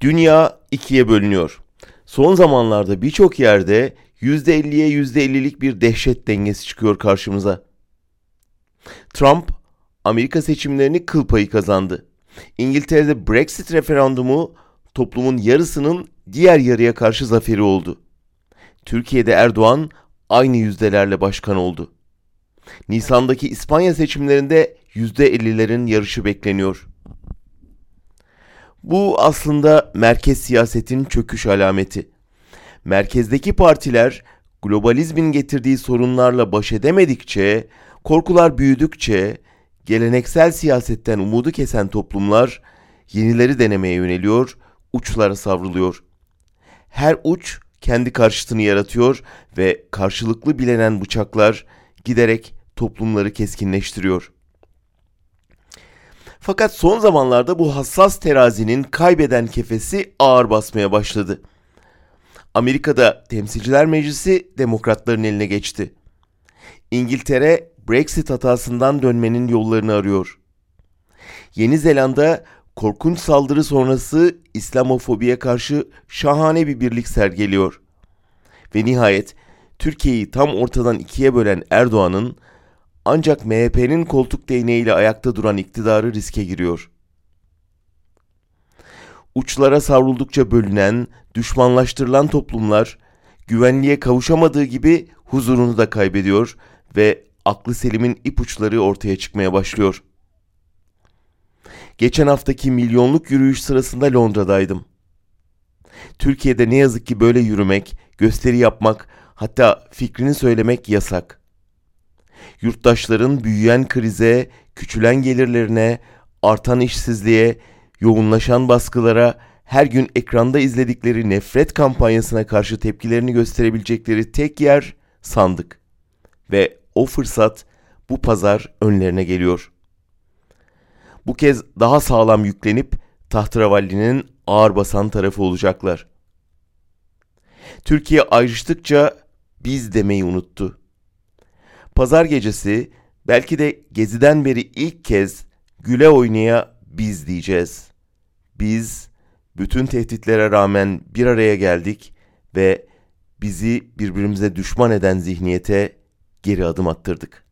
Dünya ikiye bölünüyor. Son zamanlarda birçok yerde %50'ye %50'lik bir dehşet dengesi çıkıyor karşımıza. Trump Amerika seçimlerini kıl payı kazandı. İngiltere'de Brexit referandumu toplumun yarısının diğer yarıya karşı zaferi oldu. Türkiye'de Erdoğan aynı yüzdelerle başkan oldu. Nisan'daki İspanya seçimlerinde %50'lerin yarışı bekleniyor. Bu aslında merkez siyasetin çöküş alameti. Merkezdeki partiler globalizmin getirdiği sorunlarla baş edemedikçe, korkular büyüdükçe geleneksel siyasetten umudu kesen toplumlar yenileri denemeye yöneliyor, uçlara savruluyor. Her uç kendi karşıtını yaratıyor ve karşılıklı bilenen bıçaklar giderek toplumları keskinleştiriyor. Fakat son zamanlarda bu hassas terazinin kaybeden kefesi ağır basmaya başladı. Amerika'da Temsilciler Meclisi demokratların eline geçti. İngiltere Brexit hatasından dönmenin yollarını arıyor. Yeni Zelanda korkunç saldırı sonrası İslamofobiye karşı şahane bir birlik sergiliyor. Ve nihayet Türkiye'yi tam ortadan ikiye bölen Erdoğan'ın ancak MHP'nin koltuk değneğiyle ayakta duran iktidarı riske giriyor. Uçlara savruldukça bölünen, düşmanlaştırılan toplumlar güvenliğe kavuşamadığı gibi huzurunu da kaybediyor ve aklı selimin ipuçları ortaya çıkmaya başlıyor. Geçen haftaki milyonluk yürüyüş sırasında Londra'daydım. Türkiye'de ne yazık ki böyle yürümek, gösteri yapmak, hatta fikrini söylemek yasak. Yurttaşların büyüyen krize, küçülen gelirlerine, artan işsizliğe, yoğunlaşan baskılara, her gün ekranda izledikleri nefret kampanyasına karşı tepkilerini gösterebilecekleri tek yer sandık. Ve o fırsat bu pazar önlerine geliyor. Bu kez daha sağlam yüklenip tahtıravallinin ağır basan tarafı olacaklar. Türkiye ayrıştıkça biz demeyi unuttu. Pazar gecesi belki de geziden beri ilk kez güle oynaya biz diyeceğiz. Biz bütün tehditlere rağmen bir araya geldik ve bizi birbirimize düşman eden zihniyete geri adım attırdık.